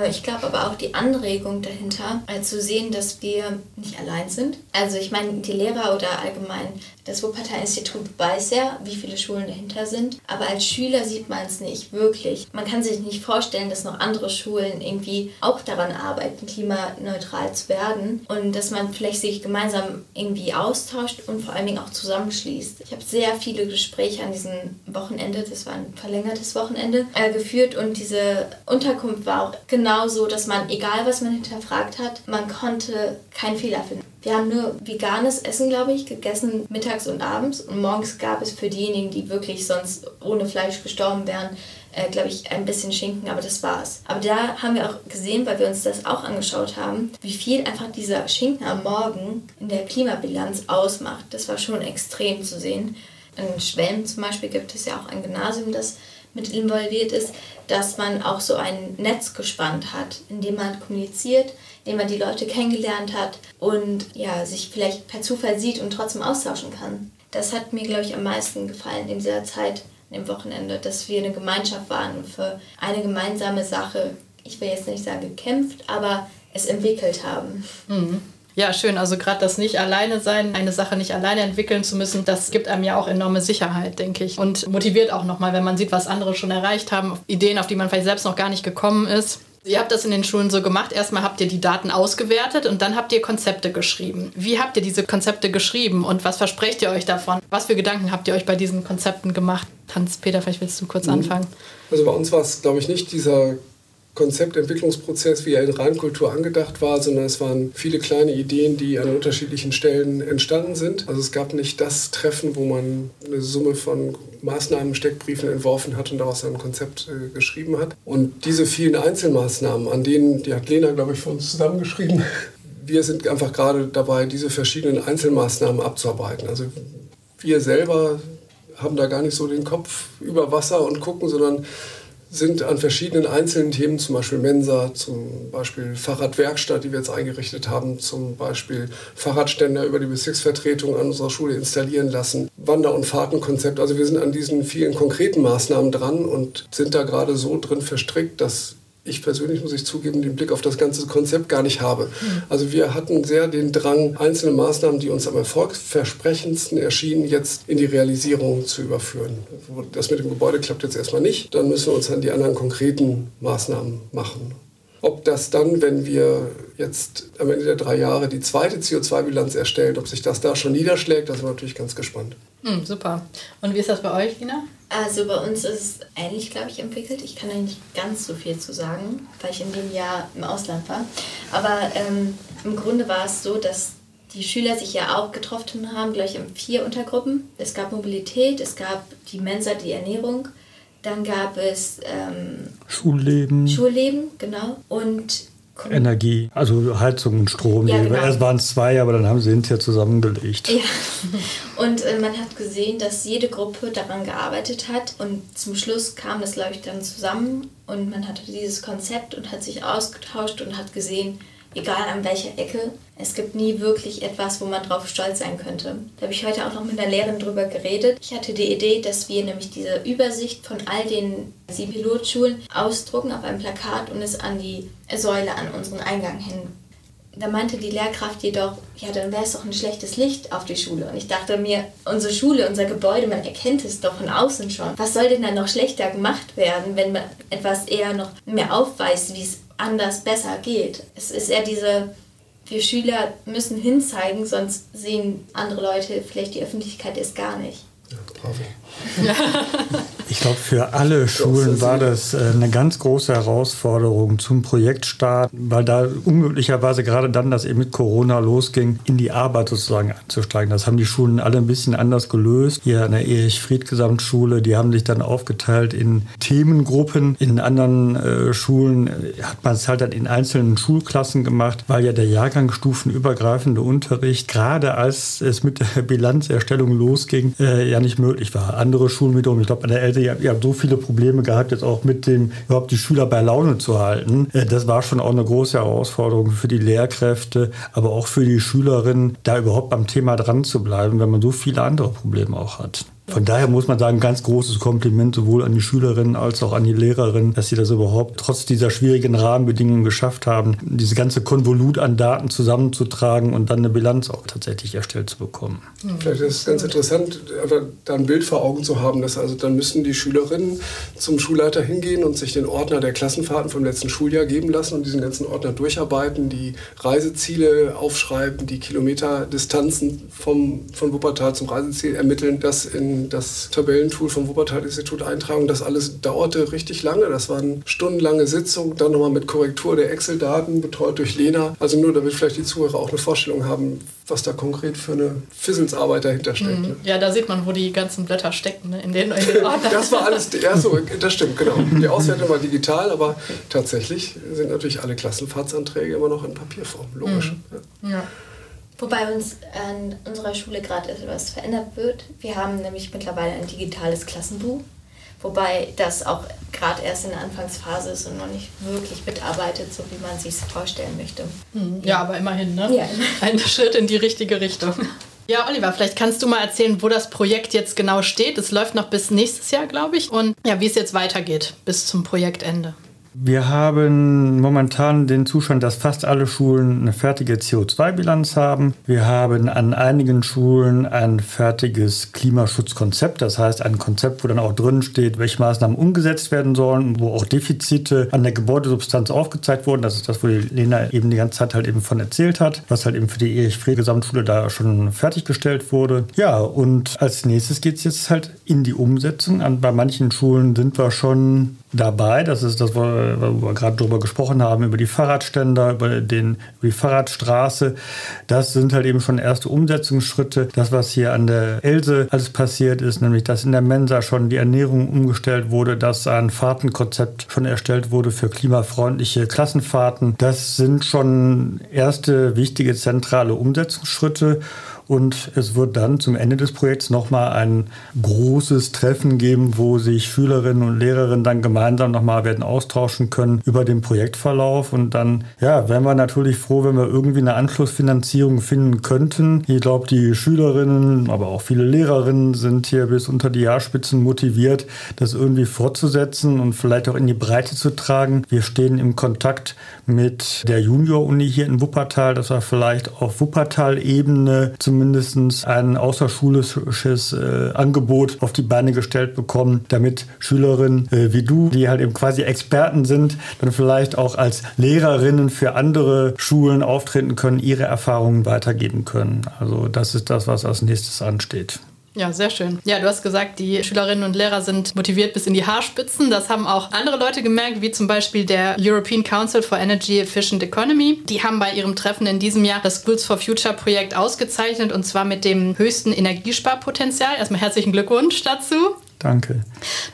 Ich glaube aber auch die Anregung dahinter, zu sehen, dass wir nicht allein sind. Also ich meine, die Lehrer oder allgemein das Wuppertal-Institut weiß ja, wie viele Schulen dahinter sind, aber als Schüler sieht man es nicht wirklich. Man kann sich nicht vorstellen, dass noch andere Schulen irgendwie auch daran arbeiten, klimaneutral zu werden und dass man vielleicht sich gemeinsam irgendwie austauscht und vor allen Dingen auch zusammenschließt. Ich habe sehr viele Gespräche an diesem Wochenende, das war ein verlängertes Wochenende, äh, geführt und diese Unterkunft war auch genau so, dass man, egal was man hinterfragt hat, man konnte keinen Fehler finden. Wir haben nur veganes Essen, glaube ich, gegessen mittags und abends. Und morgens gab es für diejenigen, die wirklich sonst ohne Fleisch gestorben wären, äh, glaube ich, ein bisschen Schinken, aber das war's. Aber da haben wir auch gesehen, weil wir uns das auch angeschaut haben, wie viel einfach dieser Schinken am Morgen in der Klimabilanz ausmacht. Das war schon extrem zu sehen. In Schwelm zum Beispiel gibt es ja auch ein Gymnasium, das mit involviert ist, dass man auch so ein Netz gespannt hat, in dem man kommuniziert, indem man die Leute kennengelernt hat und ja, sich vielleicht per Zufall sieht und trotzdem austauschen kann. Das hat mir, glaube ich, am meisten gefallen in dieser Zeit, im Wochenende, dass wir eine Gemeinschaft waren und für eine gemeinsame Sache, ich will jetzt nicht sagen gekämpft, aber es entwickelt haben. Mhm. Ja, schön. Also gerade das nicht alleine sein, eine Sache nicht alleine entwickeln zu müssen, das gibt einem ja auch enorme Sicherheit, denke ich. Und motiviert auch nochmal, wenn man sieht, was andere schon erreicht haben, Ideen, auf die man vielleicht selbst noch gar nicht gekommen ist. Ihr habt das in den Schulen so gemacht. Erstmal habt ihr die Daten ausgewertet und dann habt ihr Konzepte geschrieben. Wie habt ihr diese Konzepte geschrieben und was versprecht ihr euch davon? Was für Gedanken habt ihr euch bei diesen Konzepten gemacht? Hans-Peter, vielleicht willst du kurz mhm. anfangen. Also bei uns war es, glaube ich, nicht dieser Konzeptentwicklungsprozess, wie er in Rheinkultur angedacht war, sondern es waren viele kleine Ideen, die an unterschiedlichen Stellen entstanden sind. Also es gab nicht das Treffen, wo man eine Summe von Maßnahmen, Steckbriefen entworfen hat und daraus ein Konzept äh, geschrieben hat. Und diese vielen Einzelmaßnahmen, an denen, die hat Lena, glaube ich, für uns zusammengeschrieben, wir sind einfach gerade dabei, diese verschiedenen Einzelmaßnahmen abzuarbeiten. Also wir selber haben da gar nicht so den Kopf über Wasser und gucken, sondern sind an verschiedenen einzelnen Themen, zum Beispiel Mensa, zum Beispiel Fahrradwerkstatt, die wir jetzt eingerichtet haben, zum Beispiel Fahrradständer über die Bezirksvertretung an unserer Schule installieren lassen, Wander- und Fahrtenkonzept. Also wir sind an diesen vielen konkreten Maßnahmen dran und sind da gerade so drin verstrickt, dass ich persönlich, muss ich zugeben, den Blick auf das ganze Konzept gar nicht habe. Mhm. Also wir hatten sehr den Drang, einzelne Maßnahmen, die uns am erfolgsversprechendsten erschienen, jetzt in die Realisierung zu überführen. Das mit dem Gebäude klappt jetzt erstmal nicht. Dann müssen wir uns an die anderen konkreten Maßnahmen machen. Ob das dann, wenn wir jetzt am Ende der drei Jahre die zweite CO2-Bilanz erstellen, ob sich das da schon niederschlägt, da sind wir natürlich ganz gespannt. Hm, super. Und wie ist das bei euch, Lina? Also bei uns ist es ähnlich, glaube ich, entwickelt. Ich kann da nicht ganz so viel zu sagen, weil ich in dem Jahr im Ausland war. Aber ähm, im Grunde war es so, dass die Schüler sich ja auch getroffen haben, gleich in vier Untergruppen. Es gab Mobilität, es gab die Mensa, die Ernährung, dann gab es ähm, Schulleben. Schulleben, genau. Und Energie, also Heizung und Strom. Ja, genau. Erst waren es zwei, aber dann haben sie hinterher zusammengelegt. Ja, und äh, man hat gesehen, dass jede Gruppe daran gearbeitet hat und zum Schluss kam das, glaube ich, dann zusammen und man hatte dieses Konzept und hat sich ausgetauscht und hat gesehen, egal an welcher Ecke. Es gibt nie wirklich etwas, wo man drauf stolz sein könnte. Da habe ich heute auch noch mit einer Lehrerin drüber geredet. Ich hatte die Idee, dass wir nämlich diese Übersicht von all den Pilotschulen ausdrucken auf einem Plakat und es an die Säule an unseren Eingang hin. Da meinte die Lehrkraft jedoch, ja, dann wäre es doch ein schlechtes Licht auf die Schule. Und ich dachte mir, unsere Schule, unser Gebäude, man erkennt es doch von außen schon. Was soll denn dann noch schlechter gemacht werden, wenn man etwas eher noch mehr aufweist, wie es anders besser geht. Es ist eher diese, wir Schüler müssen hinzeigen, sonst sehen andere Leute, vielleicht die Öffentlichkeit es gar nicht. Ja, bravo. Ich glaube, für alle Schulen war das äh, eine ganz große Herausforderung zum Projektstart, weil da unmöglicherweise gerade dann, dass eben mit Corona losging, in die Arbeit sozusagen einzusteigen. Das haben die Schulen alle ein bisschen anders gelöst. Hier an der Erich-Fried-Gesamtschule, die haben sich dann aufgeteilt in Themengruppen. In anderen äh, Schulen äh, hat man es halt dann in einzelnen Schulklassen gemacht, weil ja der Jahrgangsstufenübergreifende Unterricht, gerade als es mit der Bilanzerstellung losging, äh, ja nicht möglich war. Andere Schulen wiederum, ich glaube, an der hätte, ihr, ihr habt so viele Probleme gehabt, jetzt auch mit dem, überhaupt die Schüler bei Laune zu halten. Äh, das war schon auch eine große Herausforderung für die Lehrkräfte, aber auch für die Schülerinnen, da überhaupt am Thema dran zu bleiben, wenn man so viele andere Probleme auch hat. Von daher muss man sagen, ganz großes Kompliment sowohl an die Schülerinnen als auch an die Lehrerinnen, dass sie das überhaupt trotz dieser schwierigen Rahmenbedingungen geschafft haben, diese ganze Konvolut an Daten zusammenzutragen und dann eine Bilanz auch tatsächlich erstellt zu bekommen. Vielleicht ist es ganz interessant, da ein Bild vor Augen zu haben, dass also dann müssen die Schülerinnen zum Schulleiter hingehen und sich den Ordner der Klassenfahrten vom letzten Schuljahr geben lassen und diesen ganzen Ordner durcharbeiten, die Reiseziele aufschreiben, die Kilometerdistanzen vom, von Wuppertal zum Reiseziel ermitteln, das in das Tabellentool vom Wuppertal-Institut eintragen. Das alles dauerte richtig lange. Das waren stundenlange Sitzungen, dann nochmal mit Korrektur der Excel-Daten, betreut durch Lena. Also nur, damit vielleicht die Zuhörer auch eine Vorstellung haben, was da konkret für eine Fisselsarbeit dahinter steckt. Mhm. Ja, da sieht man, wo die ganzen Blätter stecken, ne? in den, in den Das war alles, ja, so, das stimmt, genau. Die Auswertung war digital, aber tatsächlich sind natürlich alle Klassenfahrtsanträge immer noch in Papierform, logisch. Mhm. Ja. Wobei uns an unserer Schule gerade etwas verändert wird. Wir haben nämlich mittlerweile ein digitales Klassenbuch, wobei das auch gerade erst in der Anfangsphase ist und noch nicht wirklich mitarbeitet, so wie man sich es vorstellen möchte. Hm, ja, aber immerhin, ne? Ja. Ein Schritt in die richtige Richtung. Ja, Oliver, vielleicht kannst du mal erzählen, wo das Projekt jetzt genau steht. Es läuft noch bis nächstes Jahr, glaube ich. Und ja, wie es jetzt weitergeht bis zum Projektende. Wir haben momentan den Zustand, dass fast alle Schulen eine fertige CO2-Bilanz haben. Wir haben an einigen Schulen ein fertiges Klimaschutzkonzept, das heißt ein Konzept, wo dann auch drin steht, welche Maßnahmen umgesetzt werden sollen, wo auch Defizite an der Gebäudesubstanz aufgezeigt wurden. Das ist das, wo Lena eben die ganze Zeit halt eben von erzählt hat, was halt eben für die Erich Frey Gesamtschule da schon fertiggestellt wurde. Ja, und als nächstes geht es jetzt halt in die Umsetzung. Bei manchen Schulen sind wir schon dabei. Das ist das, wo wir gerade darüber gesprochen haben, über die Fahrradständer, über, den, über die Fahrradstraße. Das sind halt eben schon erste Umsetzungsschritte. Das, was hier an der Else alles passiert ist, nämlich dass in der Mensa schon die Ernährung umgestellt wurde, dass ein Fahrtenkonzept schon erstellt wurde für klimafreundliche Klassenfahrten. Das sind schon erste wichtige zentrale Umsetzungsschritte. Und es wird dann zum Ende des Projekts nochmal ein großes Treffen geben, wo sich Schülerinnen und Lehrerinnen dann gemeinsam nochmal werden austauschen können über den Projektverlauf. Und dann, ja, wären wir natürlich froh, wenn wir irgendwie eine Anschlussfinanzierung finden könnten. Ich glaube, die Schülerinnen, aber auch viele Lehrerinnen sind hier bis unter die Jahrspitzen motiviert, das irgendwie fortzusetzen und vielleicht auch in die Breite zu tragen. Wir stehen im Kontakt mit der Junior-Uni hier in Wuppertal, dass wir vielleicht auf Wuppertal-Ebene zum zumindest ein außerschulisches äh, Angebot auf die Beine gestellt bekommen, damit Schülerinnen äh, wie du, die halt eben quasi Experten sind, dann vielleicht auch als Lehrerinnen für andere Schulen auftreten können, ihre Erfahrungen weitergeben können. Also das ist das, was als nächstes ansteht. Ja, sehr schön. Ja, du hast gesagt, die Schülerinnen und Lehrer sind motiviert bis in die Haarspitzen. Das haben auch andere Leute gemerkt, wie zum Beispiel der European Council for Energy Efficient Economy. Die haben bei ihrem Treffen in diesem Jahr das Schools for Future Projekt ausgezeichnet und zwar mit dem höchsten Energiesparpotenzial. Erstmal herzlichen Glückwunsch dazu. Danke.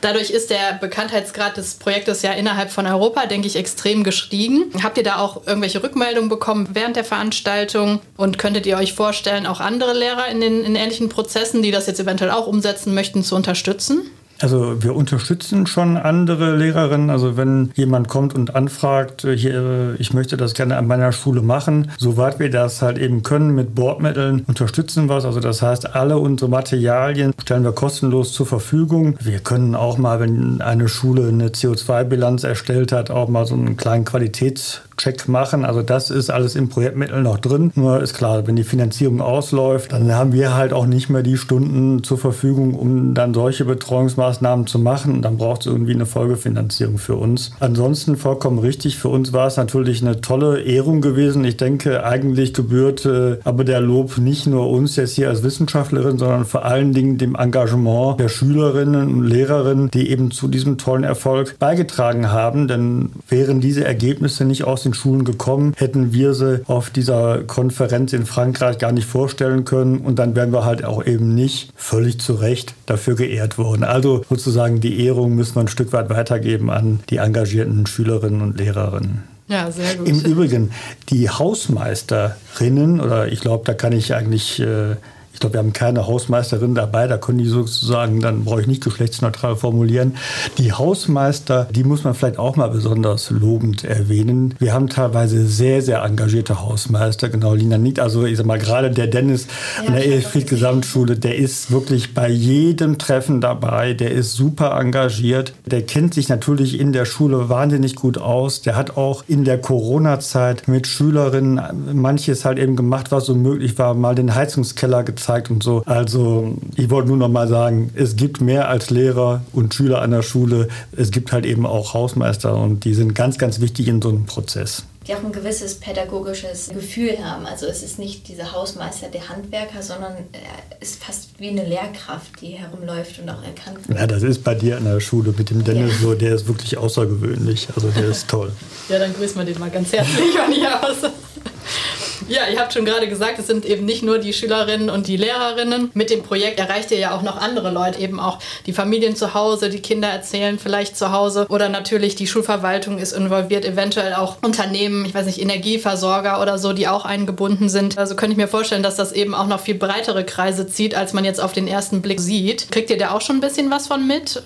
Dadurch ist der Bekanntheitsgrad des Projektes ja innerhalb von Europa, denke ich, extrem gestiegen. Habt ihr da auch irgendwelche Rückmeldungen bekommen während der Veranstaltung? Und könntet ihr euch vorstellen, auch andere Lehrer in den in ähnlichen Prozessen, die das jetzt eventuell auch umsetzen möchten, zu unterstützen? Also wir unterstützen schon andere Lehrerinnen. Also wenn jemand kommt und anfragt, äh, hier, äh, ich möchte das gerne an meiner Schule machen, soweit wir das halt eben können mit Bordmitteln, unterstützen wir es. Also das heißt, alle unsere Materialien stellen wir kostenlos zur Verfügung. Wir können auch mal, wenn eine Schule eine CO2-Bilanz erstellt hat, auch mal so einen kleinen Qualitäts Check machen. Also das ist alles im Projektmittel noch drin. Nur ist klar, wenn die Finanzierung ausläuft, dann haben wir halt auch nicht mehr die Stunden zur Verfügung, um dann solche Betreuungsmaßnahmen zu machen. Dann braucht es irgendwie eine Folgefinanzierung für uns. Ansonsten vollkommen richtig. Für uns war es natürlich eine tolle Ehrung gewesen. Ich denke, eigentlich gebührt äh, aber der Lob nicht nur uns jetzt hier als Wissenschaftlerin, sondern vor allen Dingen dem Engagement der Schülerinnen und Lehrerinnen, die eben zu diesem tollen Erfolg beigetragen haben. Denn wären diese Ergebnisse nicht aus den Schulen gekommen, hätten wir sie auf dieser Konferenz in Frankreich gar nicht vorstellen können und dann wären wir halt auch eben nicht völlig zu Recht dafür geehrt worden. Also sozusagen die Ehrung müssen wir ein Stück weit weitergeben an die engagierten Schülerinnen und Lehrerinnen. Ja, sehr gut. Im Übrigen, die Hausmeisterinnen, oder ich glaube, da kann ich eigentlich äh, Ich glaube, wir haben keine Hausmeisterin dabei, da können die sozusagen, dann brauche ich nicht geschlechtsneutral formulieren. Die Hausmeister, die muss man vielleicht auch mal besonders lobend erwähnen. Wir haben teilweise sehr, sehr engagierte Hausmeister, genau, Lina nicht. Also ich sag mal, gerade der Dennis ja, an der Elfried Gesamtschule, der ist wirklich bei jedem Treffen dabei, der ist super engagiert, der kennt sich natürlich in der Schule wahnsinnig gut aus, der hat auch in der Corona-Zeit mit Schülerinnen manches halt eben gemacht, was so möglich war, mal den Heizungskeller gezeigt gezeigt und so. Also ich wollte nur noch mal sagen, es gibt mehr als Lehrer und Schüler an der Schule. Es gibt halt eben auch Hausmeister und die sind ganz, ganz wichtig in so einem Prozess die auch ein gewisses pädagogisches Gefühl haben. Also es ist nicht dieser Hausmeister, der Handwerker, sondern er ist fast wie eine Lehrkraft, die herumläuft und auch erkannt wird. Ja, das ist bei dir an der Schule mit dem Dennis ja. so, der ist wirklich außergewöhnlich. Also der ist toll. Ja, dann grüßen wir den mal ganz herzlich von hier aus. Ja, ihr habt schon gerade gesagt, es sind eben nicht nur die Schülerinnen und die Lehrerinnen. Mit dem Projekt erreicht ihr ja auch noch andere Leute, eben auch die Familien zu Hause, die Kinder erzählen vielleicht zu Hause oder natürlich die Schulverwaltung ist involviert, eventuell auch Unternehmen, ich weiß nicht, Energieversorger oder so, die auch eingebunden sind. Also könnte ich mir vorstellen, dass das eben auch noch viel breitere Kreise zieht, als man jetzt auf den ersten Blick sieht. Kriegt ihr da auch schon ein bisschen was von mit?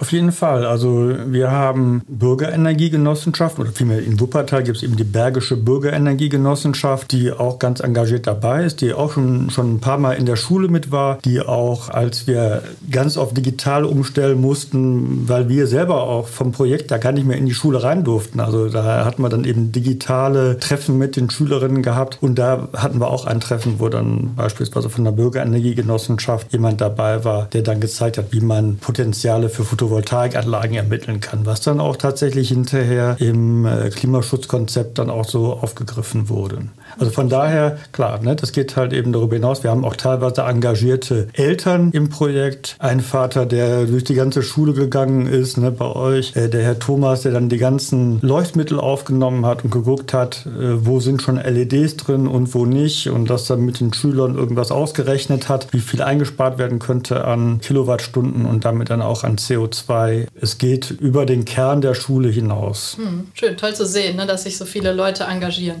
Auf jeden Fall. Also wir haben Bürgerenergiegenossenschaften oder vielmehr in Wuppertal gibt es eben die Bergische Bürgerenergiegenossenschaft, die auch ganz engagiert dabei ist, die auch schon, schon ein paar Mal in der Schule mit war, die auch, als wir ganz auf digital umstellen mussten, weil wir selber auch vom Projekt da gar nicht mehr in die Schule rein durften. Also da hatten wir dann eben digitale Treffen mit den Schülerinnen gehabt und da hatten wir auch ein Treffen, wo dann beispielsweise von der Bürgerenergiegenossenschaft jemand dabei war, der dann gezeigt hat, wie man Potenziale für Photovoltaik Photovoltaikanlagen ermitteln kann, was dann auch tatsächlich hinterher im äh, Klimaschutzkonzept dann auch so aufgegriffen wurde. Also von daher, klar, ne, das geht halt eben darüber hinaus. Wir haben auch teilweise engagierte Eltern im Projekt. Ein Vater, der durch die ganze Schule gegangen ist, ne, bei euch, äh, der Herr Thomas, der dann die ganzen Leuchtmittel aufgenommen hat und geguckt hat, äh, wo sind schon LEDs drin und wo nicht und das dann mit den Schülern irgendwas ausgerechnet hat, wie viel eingespart werden könnte an Kilowattstunden und damit dann auch an CO2 2. Es geht über den Kern der Schule hinaus. Hm, schön, toll zu sehen, ne, dass sich so viele Leute engagieren.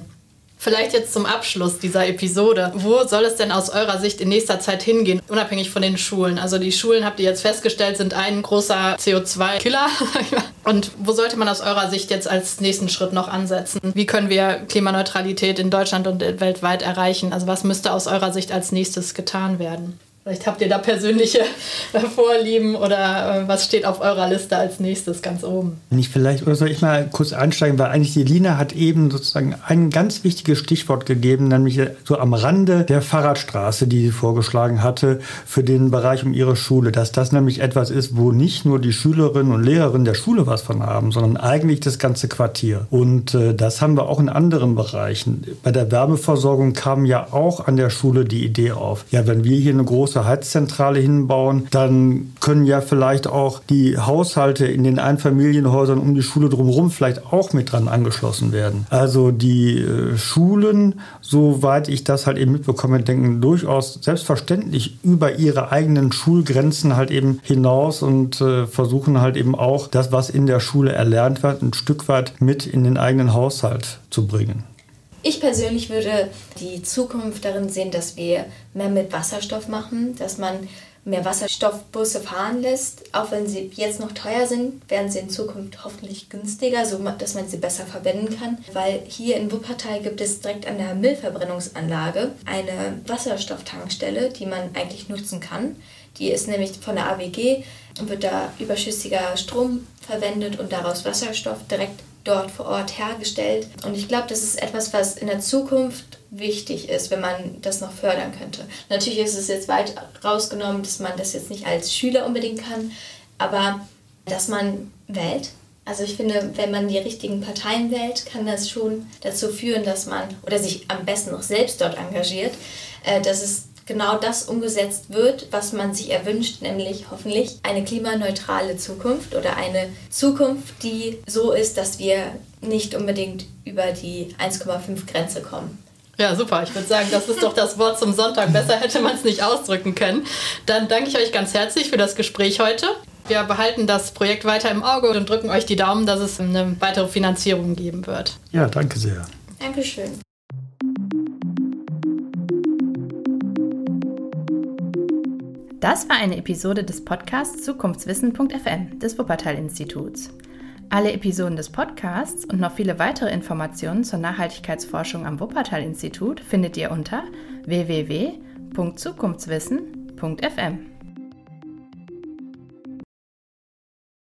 Vielleicht jetzt zum Abschluss dieser Episode. Wo soll es denn aus eurer Sicht in nächster Zeit hingehen, unabhängig von den Schulen? Also die Schulen, habt ihr jetzt festgestellt, sind ein großer CO2-Killer. Und wo sollte man aus eurer Sicht jetzt als nächsten Schritt noch ansetzen? Wie können wir Klimaneutralität in Deutschland und weltweit erreichen? Also was müsste aus eurer Sicht als nächstes getan werden? Vielleicht habt ihr da persönliche äh, Vorlieben oder äh, was steht auf eurer Liste als nächstes ganz oben? Nicht vielleicht, oder soll ich mal kurz einsteigen, weil eigentlich die Lina hat eben sozusagen ein ganz wichtiges Stichwort gegeben, nämlich so am Rande der Fahrradstraße, die sie vorgeschlagen hatte für den Bereich um ihre Schule, dass das nämlich etwas ist, wo nicht nur die Schülerinnen und Lehrerinnen der Schule was von haben, sondern eigentlich das ganze Quartier. Und äh, das haben wir auch in anderen Bereichen. Bei der Wärmeversorgung kam ja auch an der Schule die Idee auf, ja, wenn wir hier eine große große Heizzentrale hinbauen, dann können ja vielleicht auch die Haushalte in den Einfamilienhäusern um die Schule drumherum vielleicht auch mit dran angeschlossen werden. Also die äh, Schulen, soweit ich das halt eben mitbekomme, denken durchaus selbstverständlich über ihre eigenen Schulgrenzen halt eben hinaus und äh, versuchen halt eben auch das, was in der Schule erlernt wird, ein Stück weit mit in den eigenen Haushalt zu bringen. Ich persönlich würde die Zukunft darin sehen, dass wir mehr mit Wasserstoff machen, dass man mehr Wasserstoffbusse fahren lässt. Auch wenn sie jetzt noch teuer sind, werden sie in Zukunft hoffentlich günstiger, so dass man sie besser verwenden kann. Weil hier in Wuppertal gibt es direkt an der Müllverbrennungsanlage eine Wasserstofftankstelle, die man eigentlich nutzen kann. Die ist nämlich von der AWG und wird da überschüssiger Strom verwendet und daraus Wasserstoff direkt dort vor Ort hergestellt. Und ich glaube, das ist etwas, was in der Zukunft wichtig ist, wenn man das noch fördern könnte. Natürlich ist es jetzt weit rausgenommen, dass man das jetzt nicht als Schüler unbedingt kann, aber dass man wählt. Also ich finde, wenn man die richtigen Parteien wählt, kann das schon dazu führen, dass man oder sich am besten noch selbst dort engagiert, äh, dass es genau das umgesetzt wird, was man sich erwünscht, nämlich hoffentlich eine klimaneutrale Zukunft oder eine Zukunft, die so ist, dass wir nicht unbedingt über die 1,5 Grenze kommen. Ja, super. Ich würde sagen, das ist doch das Wort zum Sonntag. Besser hätte man es nicht ausdrücken können. Dann danke ich euch ganz herzlich für das Gespräch heute. Wir behalten das Projekt weiter im Auge und drücken euch die Daumen, dass es eine weitere Finanzierung geben wird. Ja, danke sehr. Dankeschön. Das war eine Episode des Podcasts Zukunftswissen.fm des Wuppertal-Instituts. Alle Episoden des Podcasts und noch viele weitere Informationen zur Nachhaltigkeitsforschung am Wuppertal-Institut findet ihr unter www.zukunftswissen.fm.